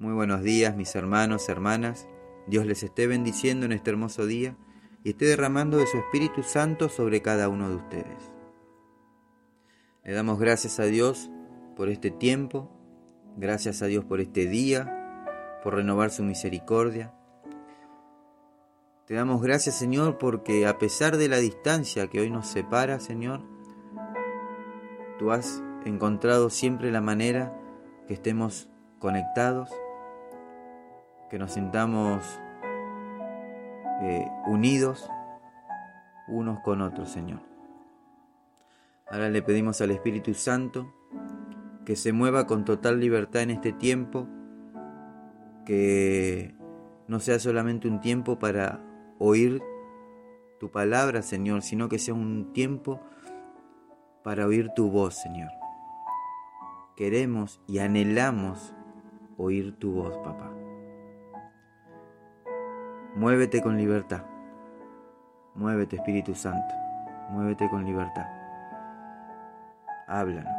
Muy buenos días mis hermanos, hermanas. Dios les esté bendiciendo en este hermoso día y esté derramando de su Espíritu Santo sobre cada uno de ustedes. Le damos gracias a Dios por este tiempo, gracias a Dios por este día, por renovar su misericordia. Te damos gracias Señor porque a pesar de la distancia que hoy nos separa, Señor, tú has encontrado siempre la manera que estemos conectados, que nos sintamos eh, unidos unos con otros, Señor. Ahora le pedimos al Espíritu Santo que se mueva con total libertad en este tiempo, que no sea solamente un tiempo para oír tu palabra, Señor, sino que sea un tiempo para oír tu voz, Señor. Queremos y anhelamos oír tu voz, papá. Muévete con libertad. Muévete, Espíritu Santo. Muévete con libertad. Háblanos.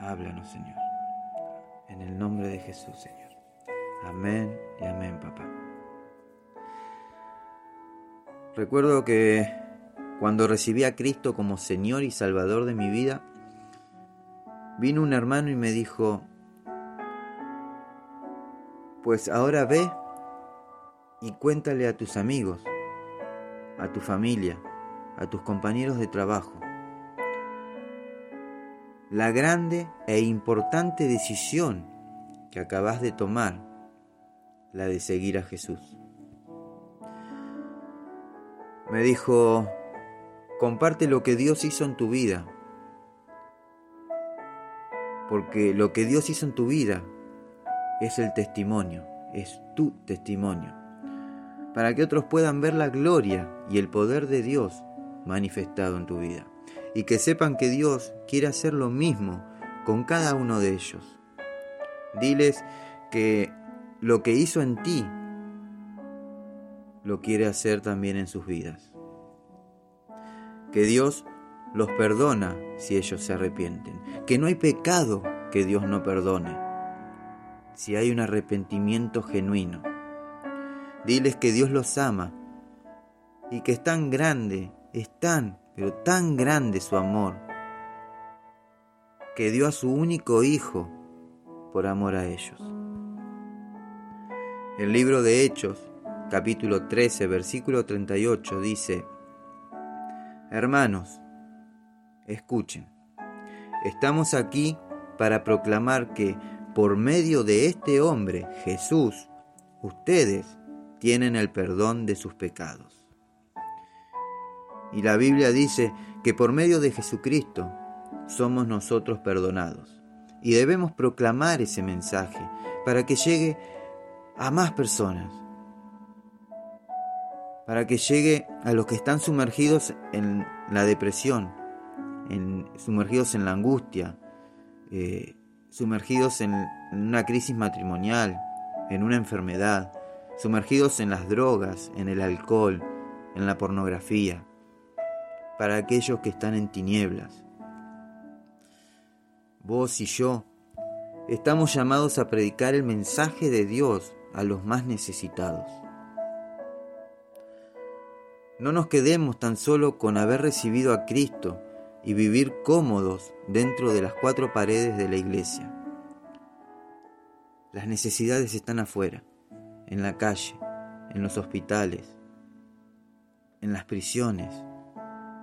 Háblanos, Señor. En el nombre de Jesús, Señor. Amén y amén, papá. Recuerdo que cuando recibí a Cristo como Señor y Salvador de mi vida, vino un hermano y me dijo, pues ahora ve y cuéntale a tus amigos, a tu familia, a tus compañeros de trabajo, la grande e importante decisión que acabas de tomar, la de seguir a Jesús. Me dijo, comparte lo que Dios hizo en tu vida, porque lo que Dios hizo en tu vida es el testimonio, es tu testimonio, para que otros puedan ver la gloria y el poder de Dios manifestado en tu vida, y que sepan que Dios quiere hacer lo mismo con cada uno de ellos. Diles que lo que hizo en ti lo quiere hacer también en sus vidas. Que Dios los perdona si ellos se arrepienten. Que no hay pecado que Dios no perdone si hay un arrepentimiento genuino. Diles que Dios los ama y que es tan grande, es tan, pero tan grande su amor, que dio a su único Hijo por amor a ellos. El libro de Hechos, capítulo 13, versículo 38 dice, Hermanos, escuchen, estamos aquí para proclamar que por medio de este hombre, Jesús, ustedes tienen el perdón de sus pecados. Y la Biblia dice que por medio de Jesucristo somos nosotros perdonados. Y debemos proclamar ese mensaje para que llegue a más personas. Para que llegue a los que están sumergidos en la depresión, en, sumergidos en la angustia, eh, sumergidos en una crisis matrimonial, en una enfermedad, sumergidos en las drogas, en el alcohol, en la pornografía, para aquellos que están en tinieblas. Vos y yo estamos llamados a predicar el mensaje de Dios a los más necesitados. No nos quedemos tan solo con haber recibido a Cristo y vivir cómodos dentro de las cuatro paredes de la iglesia. Las necesidades están afuera, en la calle, en los hospitales, en las prisiones,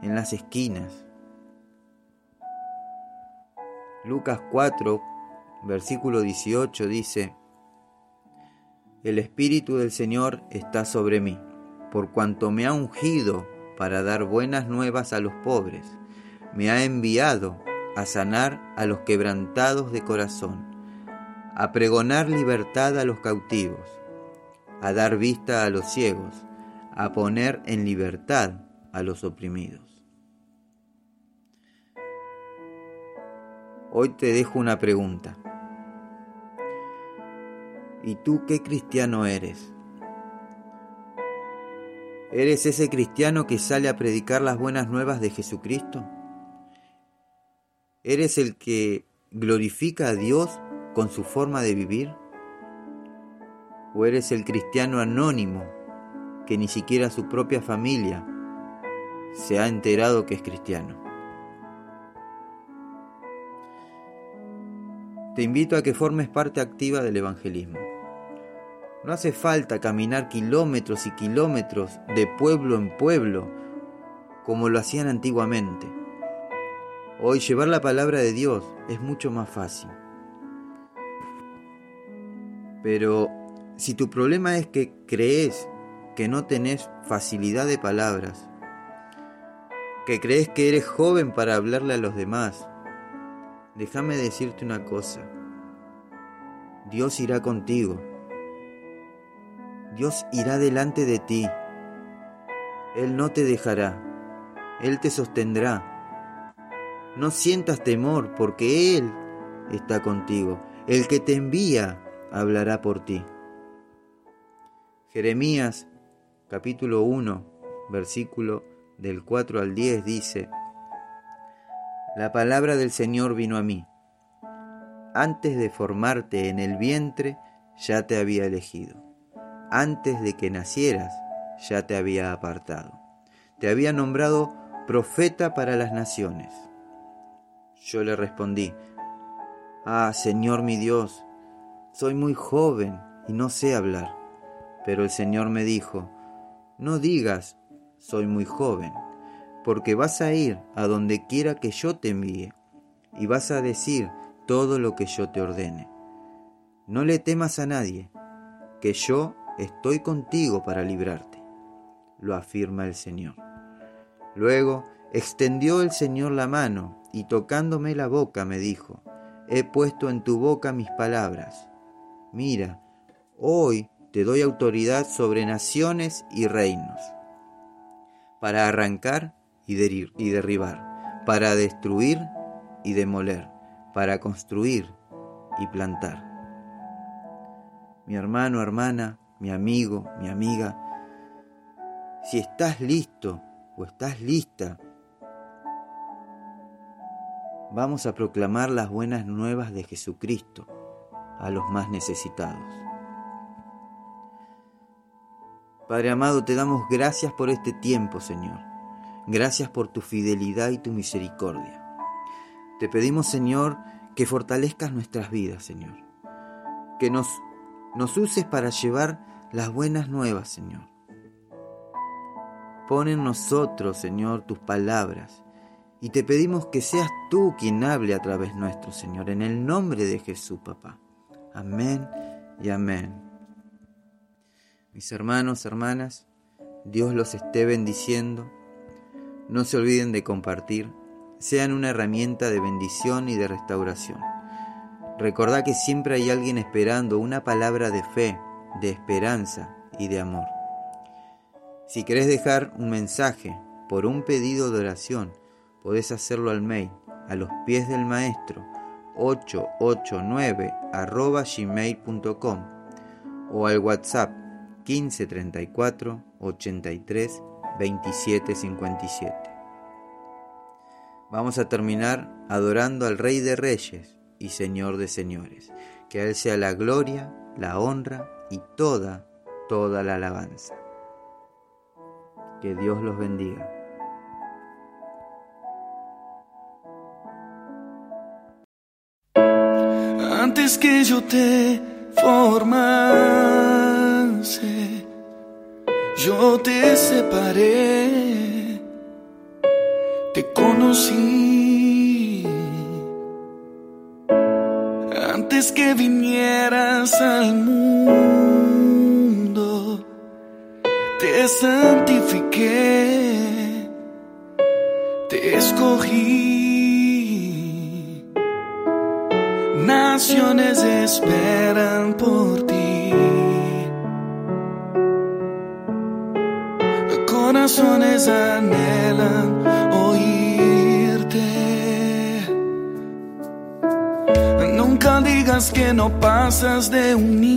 en las esquinas. Lucas 4, versículo 18 dice, El Espíritu del Señor está sobre mí, por cuanto me ha ungido para dar buenas nuevas a los pobres me ha enviado a sanar a los quebrantados de corazón, a pregonar libertad a los cautivos, a dar vista a los ciegos, a poner en libertad a los oprimidos. Hoy te dejo una pregunta. ¿Y tú qué cristiano eres? ¿Eres ese cristiano que sale a predicar las buenas nuevas de Jesucristo? ¿Eres el que glorifica a Dios con su forma de vivir? ¿O eres el cristiano anónimo que ni siquiera su propia familia se ha enterado que es cristiano? Te invito a que formes parte activa del evangelismo. No hace falta caminar kilómetros y kilómetros de pueblo en pueblo como lo hacían antiguamente. Hoy llevar la palabra de Dios es mucho más fácil. Pero si tu problema es que crees que no tenés facilidad de palabras, que crees que eres joven para hablarle a los demás, déjame decirte una cosa. Dios irá contigo. Dios irá delante de ti. Él no te dejará. Él te sostendrá. No sientas temor porque Él está contigo. El que te envía hablará por ti. Jeremías capítulo 1, versículo del 4 al 10 dice, La palabra del Señor vino a mí. Antes de formarte en el vientre, ya te había elegido. Antes de que nacieras, ya te había apartado. Te había nombrado profeta para las naciones. Yo le respondí, Ah, Señor mi Dios, soy muy joven y no sé hablar. Pero el Señor me dijo, no digas, soy muy joven, porque vas a ir a donde quiera que yo te envíe, y vas a decir todo lo que yo te ordene. No le temas a nadie, que yo estoy contigo para librarte, lo afirma el Señor. Luego extendió el Señor la mano y tocándome la boca me dijo, he puesto en tu boca mis palabras. Mira, hoy te doy autoridad sobre naciones y reinos, para arrancar y, derribar, para destruir y demoler, para construir y plantar. Mi hermano, hermana, mi amigo, mi amiga, si estás listo o estás lista, vamos a proclamar las buenas nuevas de Jesucristo a los más necesitados. Padre amado, te damos gracias por este tiempo, Señor. Gracias por tu fidelidad y tu misericordia. Te pedimos, Señor, que fortalezcas nuestras vidas, Señor. Que nos, nos uses para llevar las buenas nuevas, Señor. Pon en nosotros, Señor, tus palabras. Y te pedimos que seas tú quien hable a través nuestro, Señor, en el nombre de Jesús, papá. Amén y amén. Mis hermanos, hermanas, Dios los esté bendiciendo. No se olviden de compartir. Sean una herramienta de bendición y de restauración. Recordá que siempre hay alguien esperando una palabra de fe, de esperanza y de amor. Si querés dejar un mensaje por un pedido de oración, podés hacerlo al mail a los pies del maestro 889 gmail.com o al WhatsApp 1534 83 27 57. Vamos a terminar adorando al Rey de Reyes y Señor de Señores. Que a Él sea la gloria, la honra y toda, toda la alabanza. Que Dios los bendiga. Antes que yo te formase, yo te separé, te conocí. Antes que vinieras al mundo, te santifiqué, te escogí. Naciones esperan por ti. Corazones anhelan oírte. Nunca digas que no pasas de un niño.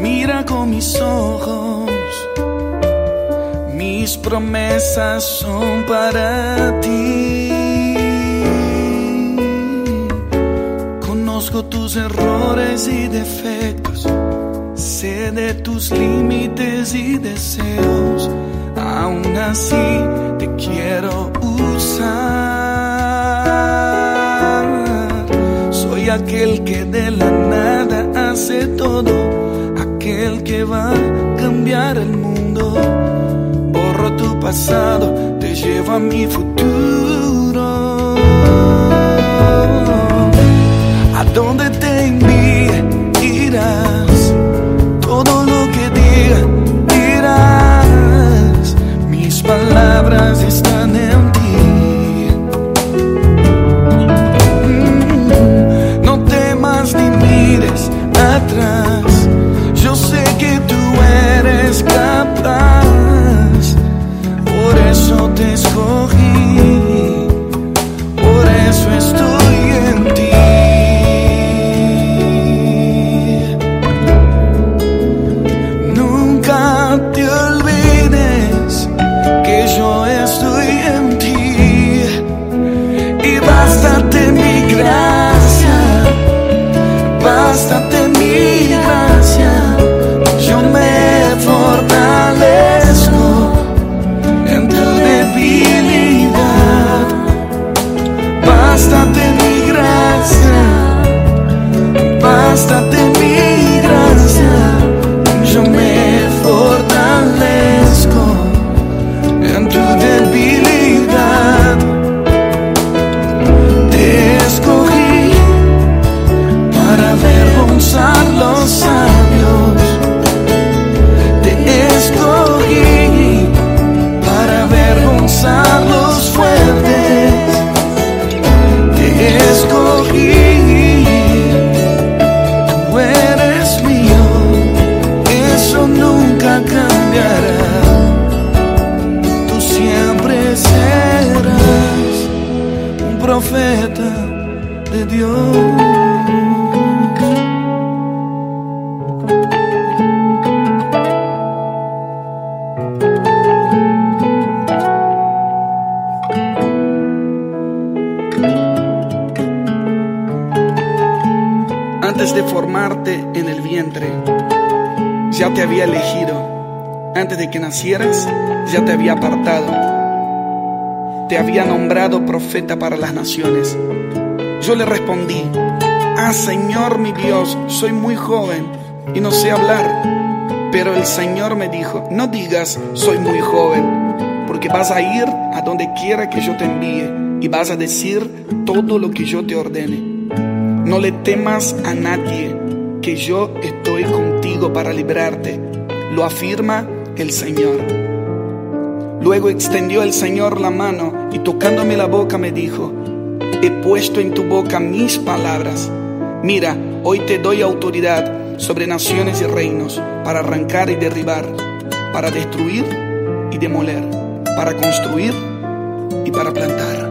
Mira con mis ojos, mis promesas son para ti. Conozco tus errores y defectos, sé de tus límites y deseos, aún así te quiero usar. Soy aquel que de la nada hace todo, aquel que va a cambiar el mundo. Borro tu pasado, te llevo a mi futuro. A donde Antes de formarte en el vientre, ya te había elegido. Antes de que nacieras, ya te había apartado. Te había nombrado profeta para las naciones. Yo le respondí, ah Señor mi Dios, soy muy joven y no sé hablar. Pero el Señor me dijo, no digas soy muy joven, porque vas a ir a donde quiera que yo te envíe y vas a decir todo lo que yo te ordene. No le temas a nadie, que yo estoy contigo para librarte. Lo afirma el Señor. Luego extendió el Señor la mano y tocándome la boca me dijo, he puesto en tu boca mis palabras. Mira, hoy te doy autoridad sobre naciones y reinos para arrancar y derribar, para destruir y demoler, para construir y para plantar.